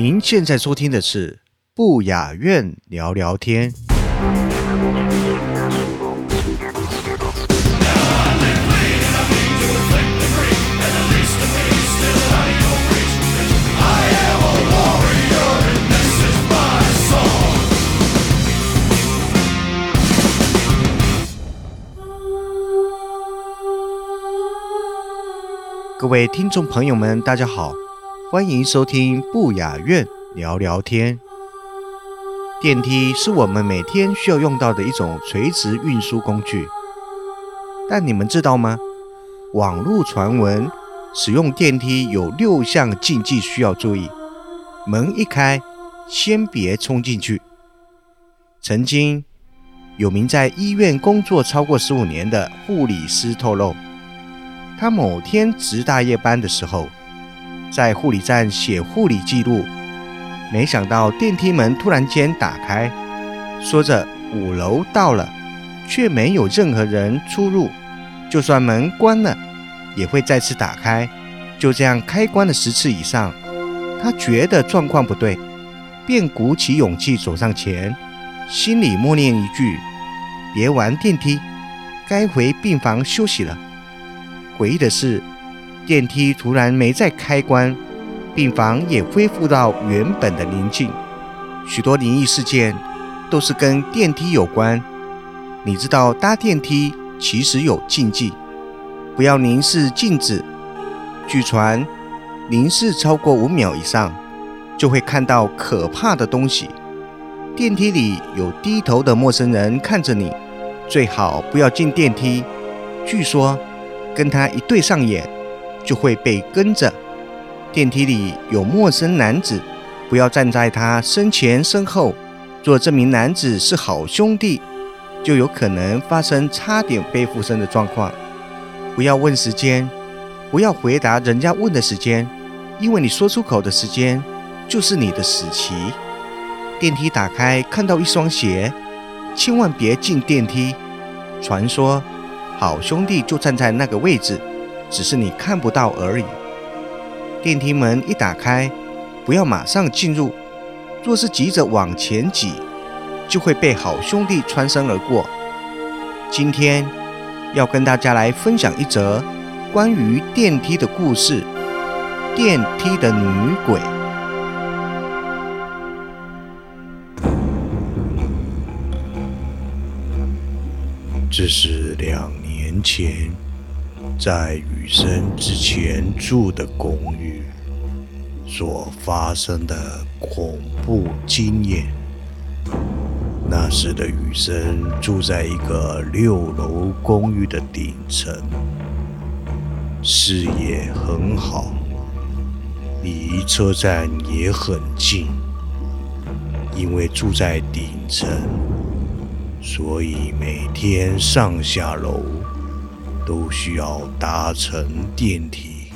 您现在收听的是不雅院聊聊天。各位听众朋友们，大家好，欢迎收听不雅院聊聊天。电梯是我们每天需要用到的一种垂直运输工具，但你们知道吗？网络传闻使用电梯有六项禁忌需要注意。门一开，先别冲进去。曾经有名在医院工作超过十五年的护理师透露。他某天值大夜班的时候，在护理站写护理记录，没想到电梯门突然间打开，说着五楼到了，却没有任何人出入。就算门关了，也会再次打开。就这样开关了十次以上，他觉得状况不对，便鼓起勇气走上前，心里默念一句：“别玩电梯，该回病房休息了。”诡异的是，电梯突然没再开关，病房也恢复到原本的宁静。许多灵异事件都是跟电梯有关。你知道搭电梯其实有禁忌，不要凝视镜子。据传，凝视超过五秒以上，就会看到可怕的东西。电梯里有低头的陌生人看着你，最好不要进电梯。据说。跟他一对上眼，就会被跟着。电梯里有陌生男子，不要站在他身前身后。若这名男子是好兄弟，就有可能发生差点被附身的状况。不要问时间，不要回答人家问的时间，因为你说出口的时间就是你的死期。电梯打开，看到一双鞋，千万别进电梯。传说。好兄弟就站在那个位置，只是你看不到而已。电梯门一打开，不要马上进入。若是急着往前挤，就会被好兄弟穿身而过。今天要跟大家来分享一则关于电梯的故事——电梯的女鬼。这是两。年前，在雨生之前住的公寓所发生的恐怖经验。那时的雨生住在一个六楼公寓的顶层，视野很好，离车站也很近。因为住在顶层，所以每天上下楼。都需要搭乘电梯，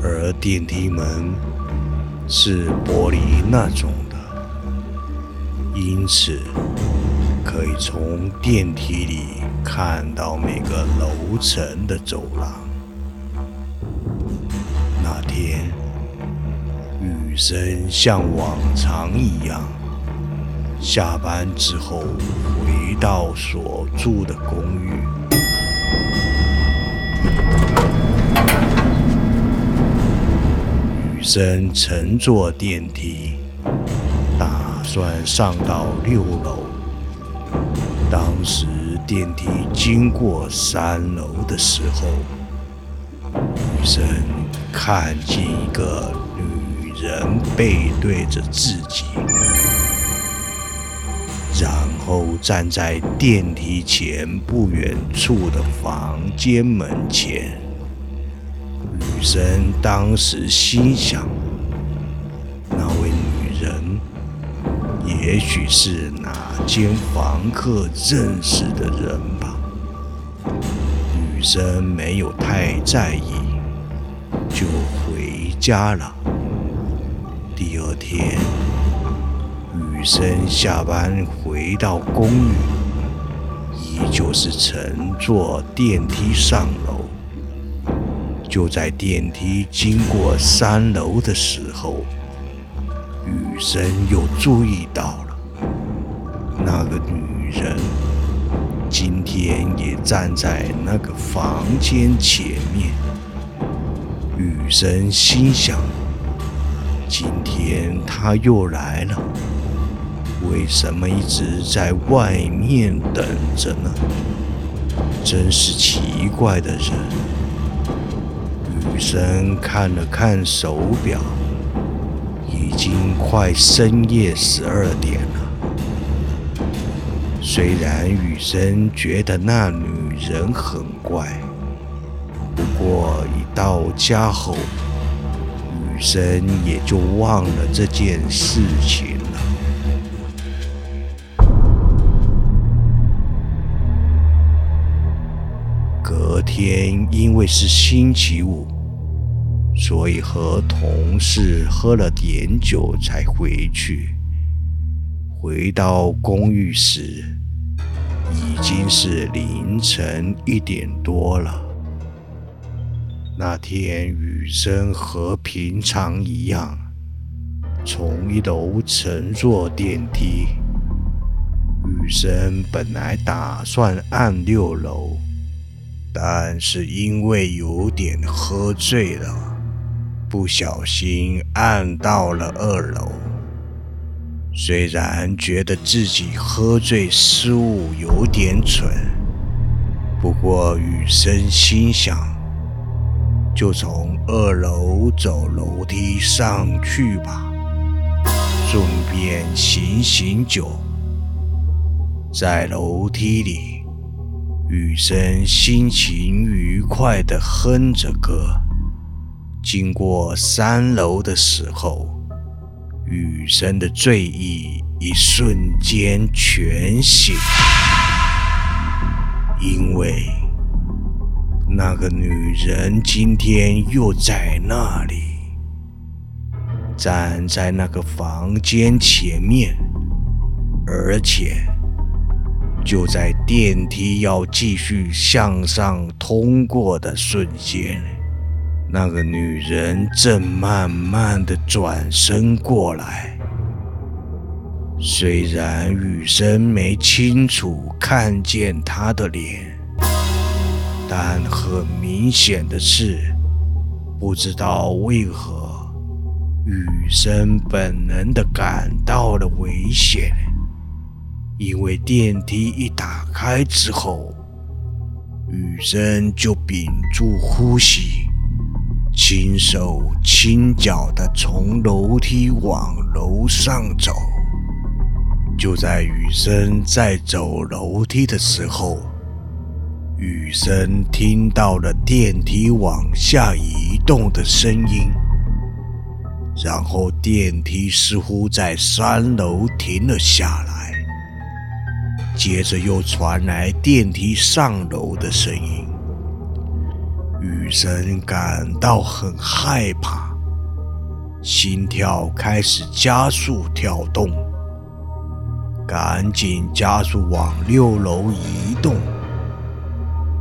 而电梯门是玻璃那种的，因此可以从电梯里看到每个楼层的走廊。那天，雨生像往常一样，下班之后回到所住的公寓。生乘坐电梯，打算上到六楼。当时电梯经过三楼的时候，女生看见一个女人背对着自己，然后站在电梯前不远处的房间门前。雨生当时心想：那位女人，也许是哪间房客认识的人吧。雨生没有太在意，就回家了。第二天，雨生下班回到公寓，依旧是乘坐电梯上楼。就在电梯经过三楼的时候，雨生又注意到了那个女人，今天也站在那个房间前面。雨生心想：今天她又来了，为什么一直在外面等着呢？真是奇怪的人。女生看了看手表，已经快深夜十二点了。虽然雨生觉得那女人很怪，不过一到家后，雨生也就忘了这件事情了。隔天，因为是星期五。所以和同事喝了点酒才回去。回到公寓时，已经是凌晨一点多了。那天雨生和平常一样，从一楼乘坐电梯。雨生本来打算按六楼，但是因为有点喝醉了。不小心按到了二楼，虽然觉得自己喝醉失误有点蠢，不过雨生心想，就从二楼走楼梯上去吧，顺便醒醒酒。在楼梯里，雨生心情愉快地哼着歌。经过三楼的时候，雨生的醉意一瞬间全醒，因为那个女人今天又在那里，站在那个房间前面，而且就在电梯要继续向上通过的瞬间。那个女人正慢慢的转身过来，虽然雨生没清楚看见她的脸，但很明显的是，不知道为何，雨生本能的感到了危险，因为电梯一打开之后，雨生就屏住呼吸。轻手轻脚地从楼梯往楼上走。就在雨生在走楼梯的时候，雨生听到了电梯往下移动的声音，然后电梯似乎在三楼停了下来，接着又传来电梯上楼的声音。雨生感到很害怕，心跳开始加速跳动，赶紧加速往六楼移动。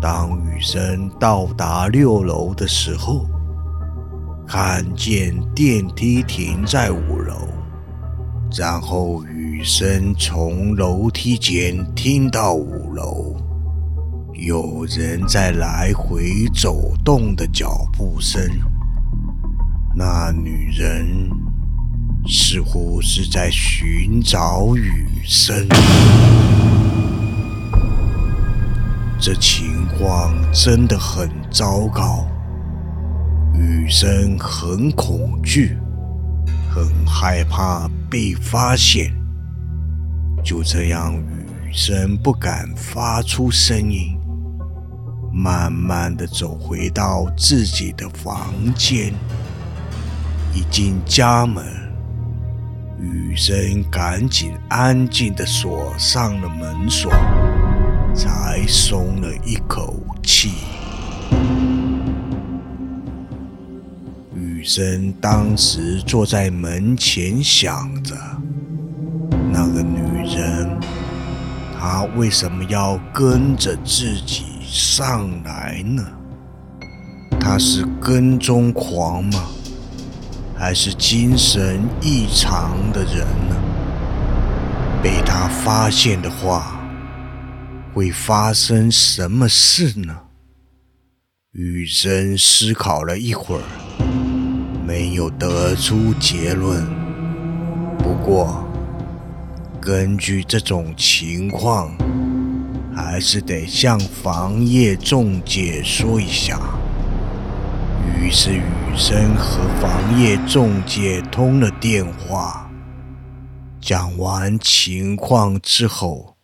当雨生到达六楼的时候，看见电梯停在五楼，然后雨生从楼梯间听到五楼。有人在来回走动的脚步声，那女人似乎是在寻找雨声。这情况真的很糟糕，雨生很恐惧，很害怕被发现。就这样，雨生不敢发出声音。慢慢的走回到自己的房间。一进家门，雨生赶紧安静的锁上了门锁，才松了一口气。雨生当时坐在门前，想着那个女人，她为什么要跟着自己上来呢？他是跟踪狂吗？还是精神异常的人呢？被他发现的话，会发生什么事呢？雨生思考了一会儿，没有得出结论。不过，根据这种情况，还是得向房业中介说一下。于是雨生和房业中介通了电话，讲完情况之后，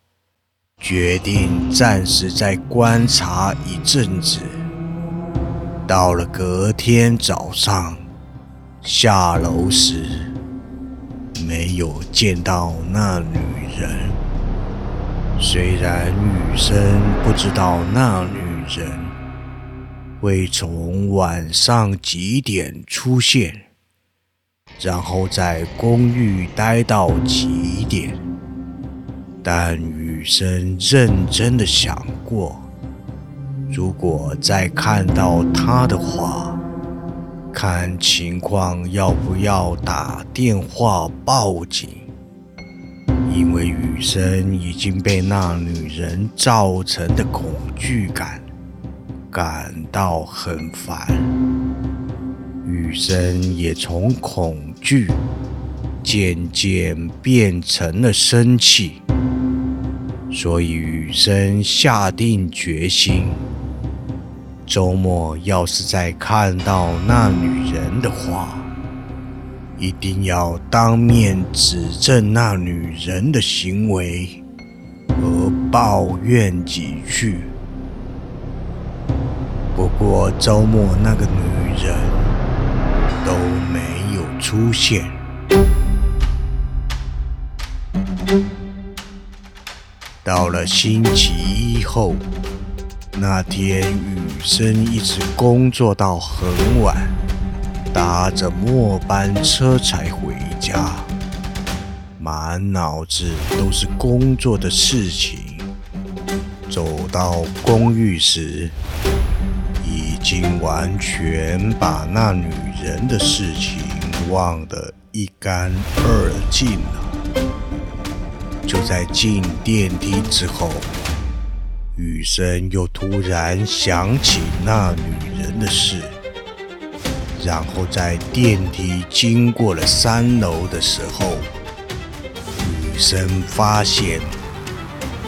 决定暂时再观察一阵子。到了隔天早上，下楼时没有见到那女人。虽然雨生不知道那女人。会从晚上几点出现，然后在公寓待到几点？但雨生认真的想过，如果再看到他的话，看情况要不要打电话报警，因为雨生已经被那女人造成的恐惧感。感到很烦，雨生也从恐惧渐渐变成了生气，所以雨生下定决心，周末要是再看到那女人的话，一定要当面指证那女人的行为和抱怨几句。不过周末那个女人都没有出现。到了星期一后，那天雨生一直工作到很晚，搭着末班车才回家，满脑子都是工作的事情。走到公寓时。已经完全把那女人的事情忘得一干二净了。就在进电梯之后，雨声又突然想起那女人的事，然后在电梯经过了三楼的时候，雨生发现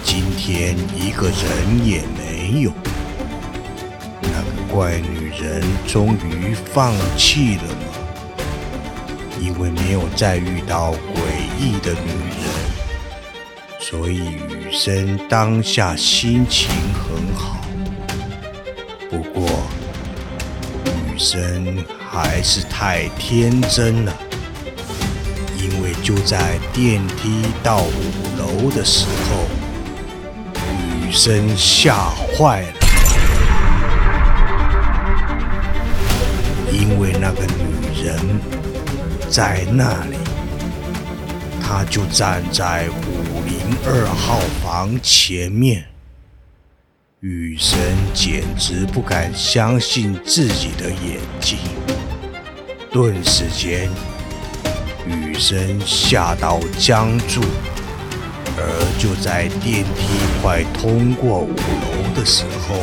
今天一个人也没有。那个怪女人终于放弃了吗？因为没有再遇到诡异的女人，所以雨生当下心情很好。不过，雨生还是太天真了，因为就在电梯到五楼的时候，女生吓坏了。因为那个女人在那里，她就站在五零二号房前面。雨神简直不敢相信自己的眼睛，顿时间，雨神吓到僵住。而就在电梯快通过五楼的时候，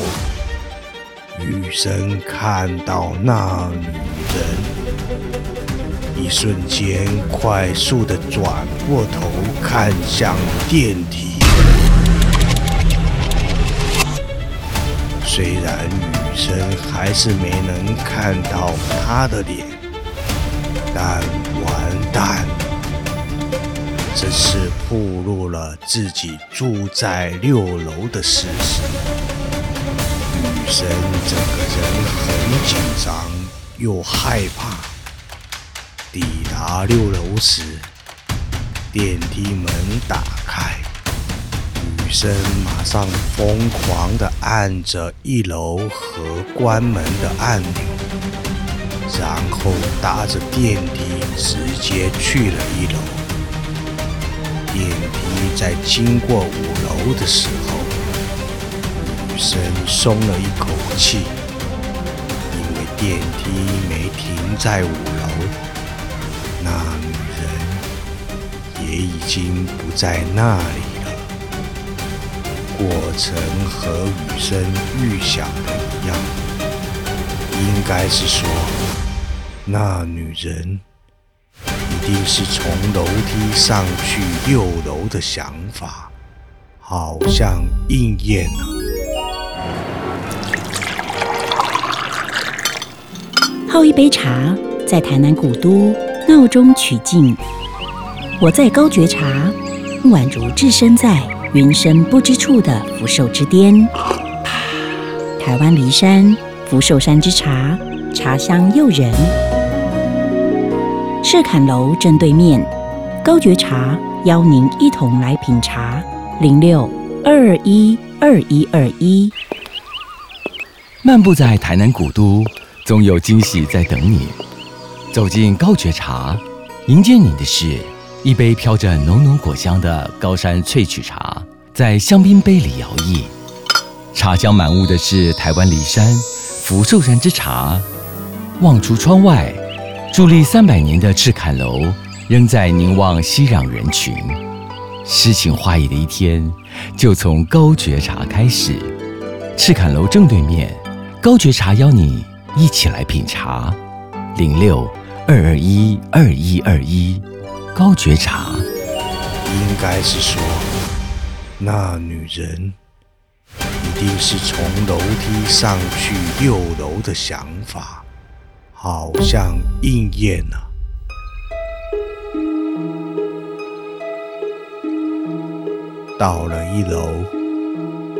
雨生看到那女人，一瞬间快速的转过头看向电梯。虽然女生还是没能看到他的脸，但完蛋，这是暴露了自己住在六楼的事实。女生整个人很紧张又害怕。抵达六楼时，电梯门打开，女生马上疯狂地按着一楼和关门的按钮，然后搭着电梯直接去了一楼。电梯在经过五楼的时候，女生松了一口气，因为电梯没停在五楼。那女人也已经不在那里。过程和雨生预想的一样，应该是说，那女人一定是从楼梯上去六楼的想法，好像应验了。泡一杯茶，在台南古都。闹中取静，我在高觉茶，宛如置身在云深不知处的福寿之巅。台湾梨山福寿山之茶，茶香诱人。赤坎楼正对面，高觉茶邀您一同来品茶。零六二二一二一二一。漫步在台南古都，总有惊喜在等你。走进高觉茶，迎接你的是一杯飘着浓浓果香的高山萃取茶，在香槟杯里摇曳。茶香满屋的是台湾梨山福寿山之茶。望出窗外，伫立三百年的赤坎楼仍在凝望熙攘人群。诗情画意的一天，就从高觉茶开始。赤坎楼正对面，高觉茶邀你一起来品茶。零六。二二一二一二一，高觉察。应该是说，那女人一定是从楼梯上去六楼的想法，好像应验了。到了一楼，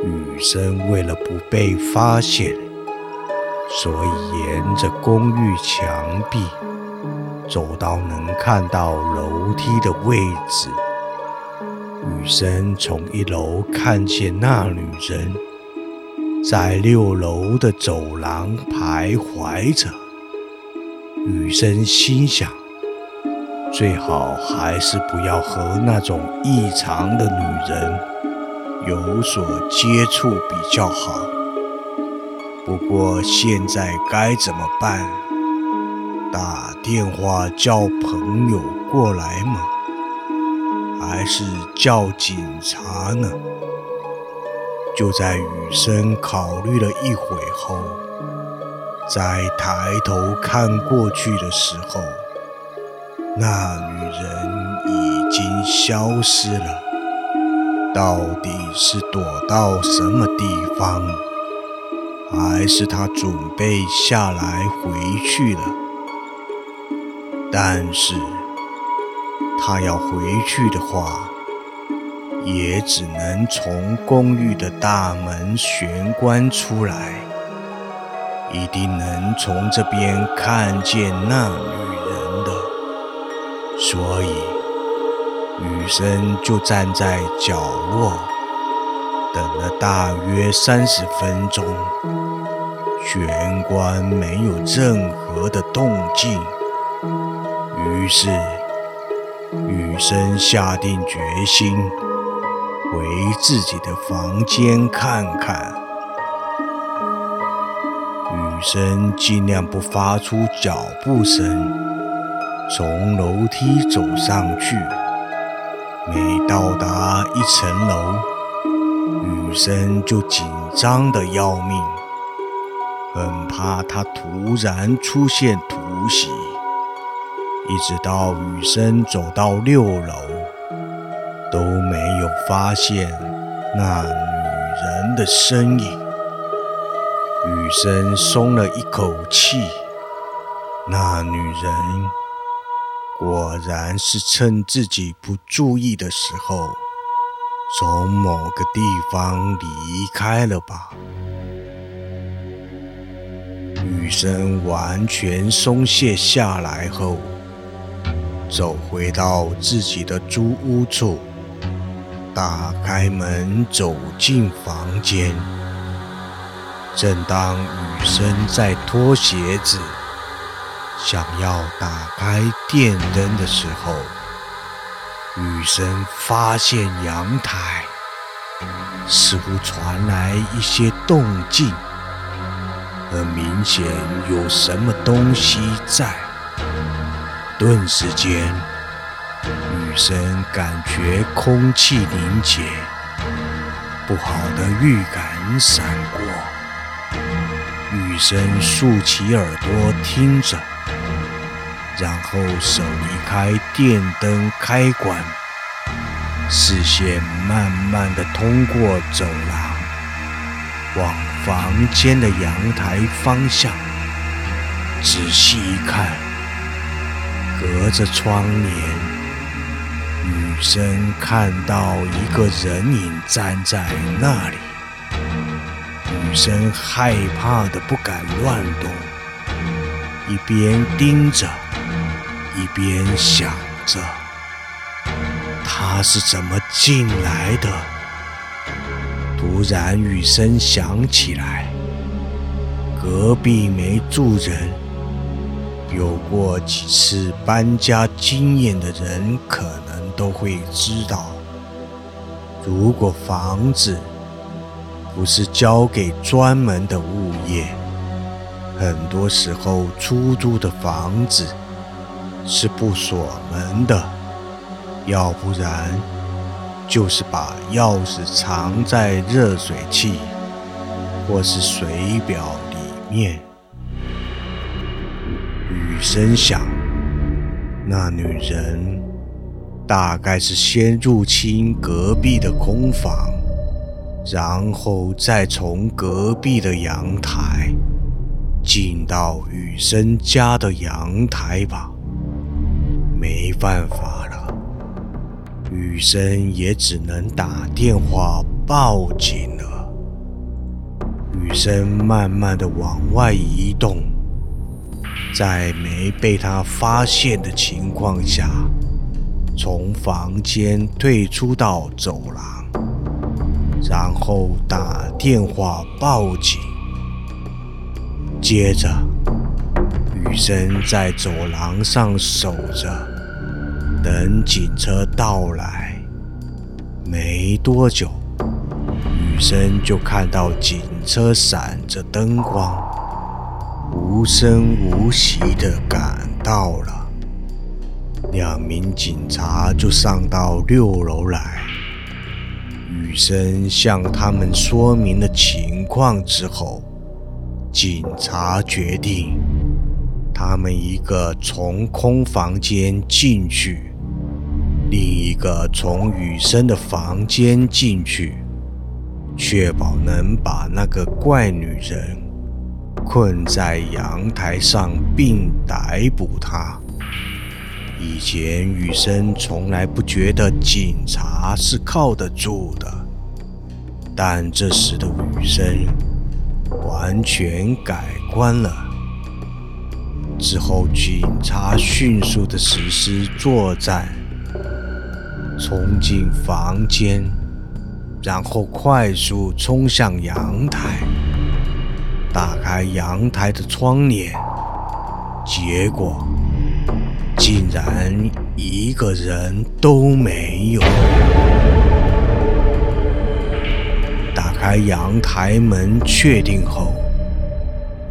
女生为了不被发现，所以沿着公寓墙壁。走到能看到楼梯的位置，雨生从一楼看见那女人在六楼的走廊徘徊着。雨生心想，最好还是不要和那种异常的女人有所接触比较好。不过现在该怎么办？打电话叫朋友过来吗？还是叫警察呢？就在雨生考虑了一会后，在抬头看过去的时候，那女人已经消失了。到底是躲到什么地方，还是她准备下来回去了？但是，他要回去的话，也只能从公寓的大门玄关出来，一定能从这边看见那女人的。所以，雨生就站在角落，等了大约三十分钟，玄关没有任何的动静。于是，雨生下定决心回自己的房间看看。雨生尽量不发出脚步声，从楼梯走上去。每到达一层楼，雨生就紧张的要命，很怕他突然出现突袭。一直到雨生走到六楼，都没有发现那女人的身影。雨生松了一口气，那女人果然是趁自己不注意的时候，从某个地方离开了吧。雨声完全松懈下来后，走回到自己的租屋处，打开门走进房间。正当雨生在脱鞋子，想要打开电灯的时候，雨生发现阳台似乎传来一些动静。很明显有什么东西在，顿时间，女生感觉空气凝结，不好的预感闪过。女生竖起耳朵听着，然后手离开电灯开关，视线慢慢的通过走廊。往房间的阳台方向仔细一看，隔着窗帘，女生看到一个人影站在那里。女生害怕的不敢乱动，一边盯着，一边想着，他是怎么进来的。突然，雨声响起来。隔壁没住人，有过几次搬家经验的人可能都会知道，如果房子不是交给专门的物业，很多时候出租的房子是不锁门的，要不然。就是把钥匙藏在热水器或是水表里面。雨声响，那女人大概是先入侵隔壁的空房，然后再从隔壁的阳台进到雨声家的阳台吧。没办法了。雨声也只能打电话报警了。雨声慢慢的往外移动，在没被他发现的情况下，从房间退出到走廊，然后打电话报警。接着，雨生在走廊上守着。等警车到来，没多久，女生就看到警车闪着灯光，无声无息地赶到了。两名警察就上到六楼来。雨生向他们说明了情况之后，警察决定，他们一个从空房间进去。另一个从雨声的房间进去，确保能把那个怪女人困在阳台上，并逮捕他。以前雨声从来不觉得警察是靠得住的，但这时的雨声完全改观了。之后，警察迅速的实施作战。冲进房间，然后快速冲向阳台，开阳台的窗帘，结果竟然一个人都没有。打开阳台门，确定后，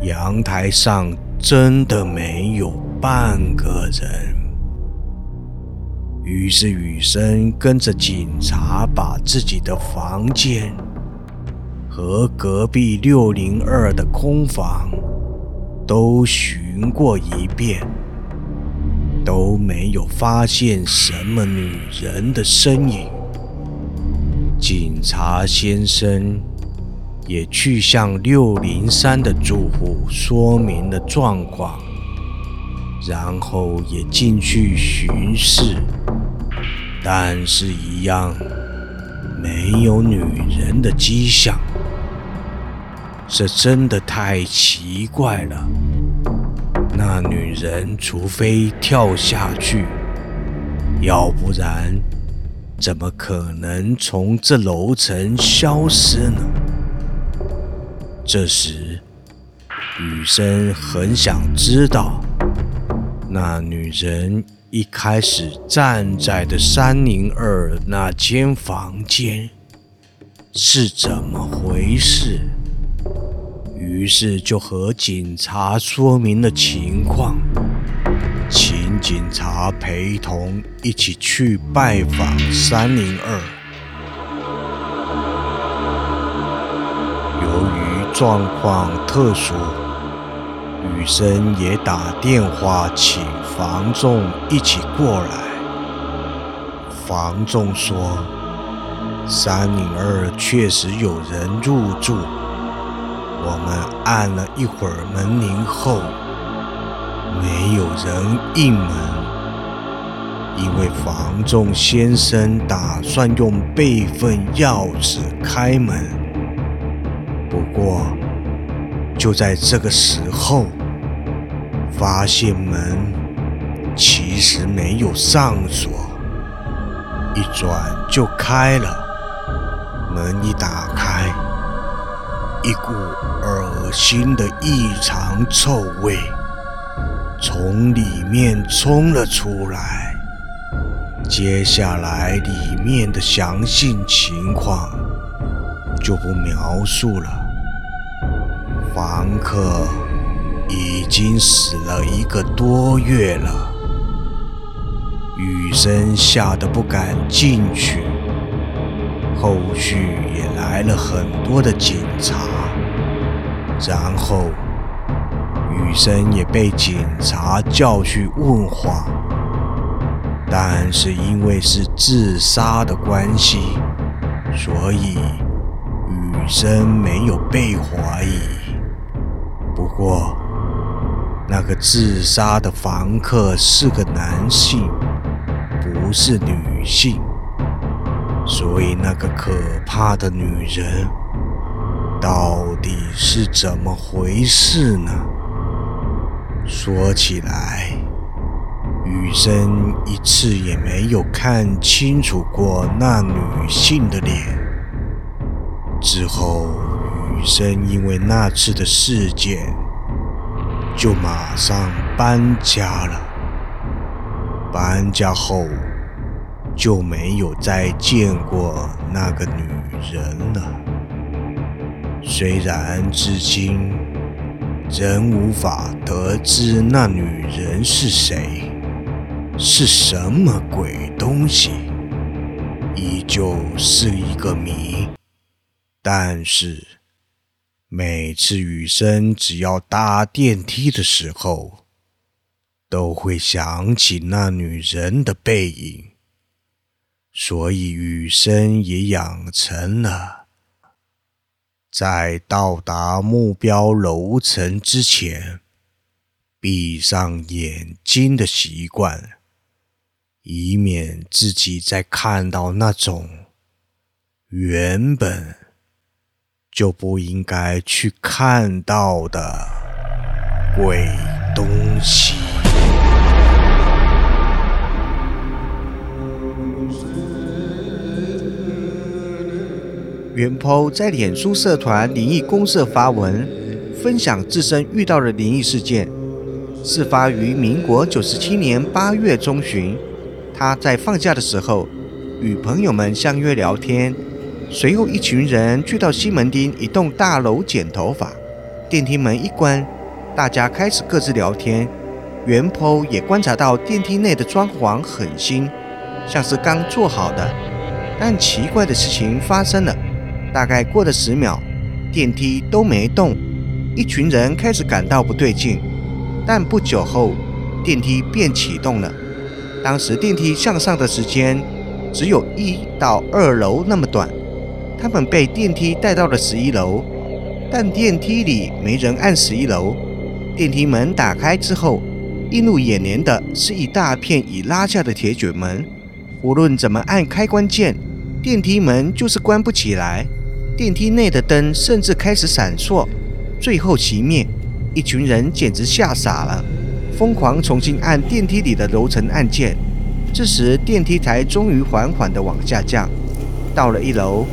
阳台上真的没有半个人。于是雨生跟着警察把自己的房间和隔壁六零二的空房都巡过一遍，都没有发现什么女人的身影。警察先生也去向六零三的住户说明了状况，然后也进去巡视。但是，一样没有女人的迹象。这真的太奇怪了。那女人除非跳下去，要不然怎么可能从这楼层消失呢？这时，雨生很想知道，那女人一开始站在的三零二那间房间是怎么回事。于是就和警察说明了情况，请警察陪同一起去拜访三零二。由于状况特殊，雨生也打电话请房仲一起过来。房仲说，三零二确实有人入住。我们按了一会儿门铃后，没有人应门，因为房仲先生打算用备份钥匙开门。不过，就在这个时候，发现门其实没有上锁，一转就开了。门一打开。一股恶心的异常臭味从里面冲了出来。接下来里面的详细情况就不描述了。房客已经死了一个多月了，雨生吓得不敢进去。后续来了很多的警察，然后雨生也被警察叫去问话，但是因为是自杀的关系，所以雨生没有被怀疑。不过，那个自杀的房客是个男性，不是女性。所以，那个可怕的女人到底是怎么回事呢？说起来，雨生一次也没有看清楚过那女性的脸。之后，雨生因为那次的事件，就马上搬家了。搬家后。就没有再见过那个女人了。虽然至今仍无法得知那女人是谁，是什么鬼东西，依旧是一个谜。但是每次雨生只要搭电梯的时候，都会想起那女人的背影。所以雨生也养成了在到达目标楼层之前闭上眼睛的习惯，以免自己再看到那种原本就不应该去看到的鬼东西。袁抛在脸书社团灵异公社发文，分享自身遇到的灵异事件。事发于民国九十七年八月中旬，他在放假的时候与朋友们相约聊天，随后一群人去到西门町一栋大楼剪头发。电梯门一关，大家开始各自聊天。袁抛也观察到电梯内的装潢很新，像是刚做好的。但奇怪的事情发生了。大概过了十秒，电梯都没动，一群人开始感到不对劲。但不久后，电梯便启动了。当时电梯向上的时间只有一到二楼那么短，他们被电梯带到了十一楼，但电梯里没人按十一楼。电梯门打开之后，映入眼帘的是一大片已拉下的铁卷门，无论怎么按开关键，电梯门就是关不起来。电梯内的灯甚至开始闪烁，最后熄灭。一群人简直吓傻了，疯狂重新按电梯里的楼层按键。这时，电梯台终于缓缓地往下降，到了一楼，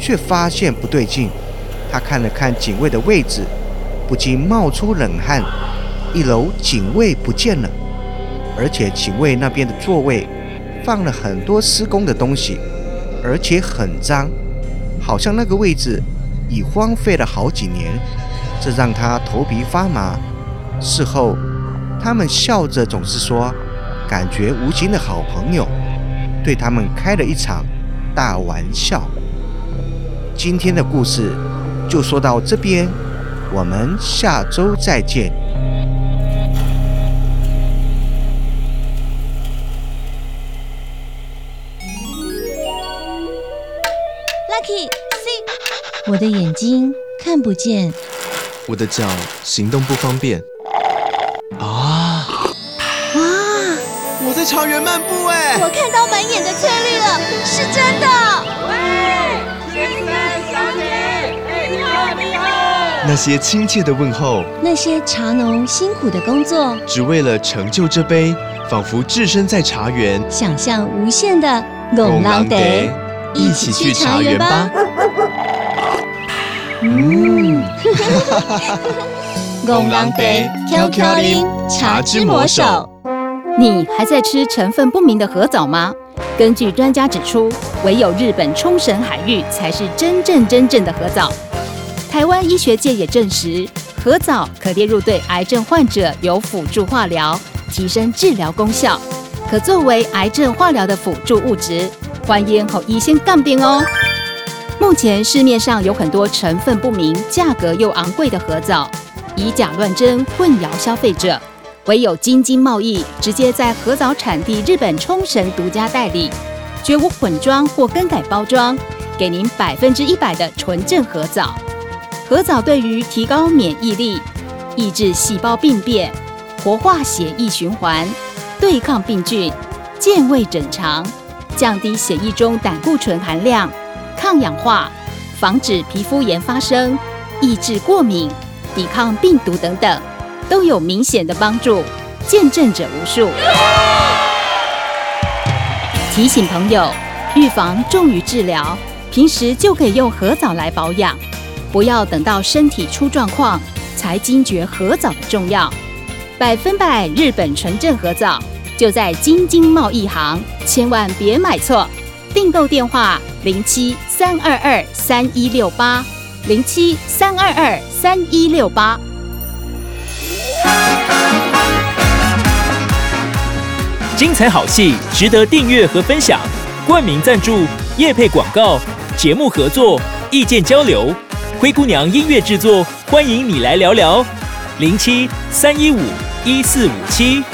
却发现不对劲。他看了看警卫的位置，不禁冒出冷汗。一楼警卫不见了，而且警卫那边的座位放了很多施工的东西，而且很脏，好像那个位置已荒废了好几年。这让他头皮发麻。事后，他们笑着总是说，感觉无情的好朋友对他们开了一场大玩笑。今天的故事就说到这边，我们下周再见。我的眼睛看不见，我的脚行动不方便。啊！哇！我在茶园漫步哎！我看到满眼的翠绿了，是真的。喂，先生小姐，你好你好。那些亲切的问候，那些茶农辛苦的工作，只为了成就这杯，仿佛置身在茶园，想象无限的拱廊得，一起去茶园吧。嗯，拱廊得，Q Q 林茶之魔手。你还在吃成分不明的核藻吗？根据专家指出，唯有日本冲绳海域才是真正真正的核藻。台湾医学界也证实，核藻可列入对癌症患者有辅助化疗，提升治疗功效，可作为癌症化疗的辅助物质。欢迎和医生干病哦。目前市面上有很多成分不明、价格又昂贵的合藻，以假乱真，混淆消费者。唯有京津贸易直接在合藻产地日本冲绳独家代理，绝无混装或更改包装，给您百分之一百的纯正合藻。合藻对于提高免疫力、抑制细胞病变、活化血液循环、对抗病菌、健胃整肠、降低血液中胆固醇含量。抗氧化、防止皮肤炎发生、抑制过敏、抵抗病毒等等，都有明显的帮助，见证者无数。提醒朋友，预防重于治疗，平时就可以用核藻来保养，不要等到身体出状况才惊觉核藻的重要。百分百日本纯正核藻，就在京津贸易行，千万别买错。订购电话。零七三二二三一六八，零七三二二三一六八。精彩好戏值得订阅和分享，冠名赞助、业配广告、节目合作、意见交流，灰姑娘音乐制作，欢迎你来聊聊。零七三一五一四五七。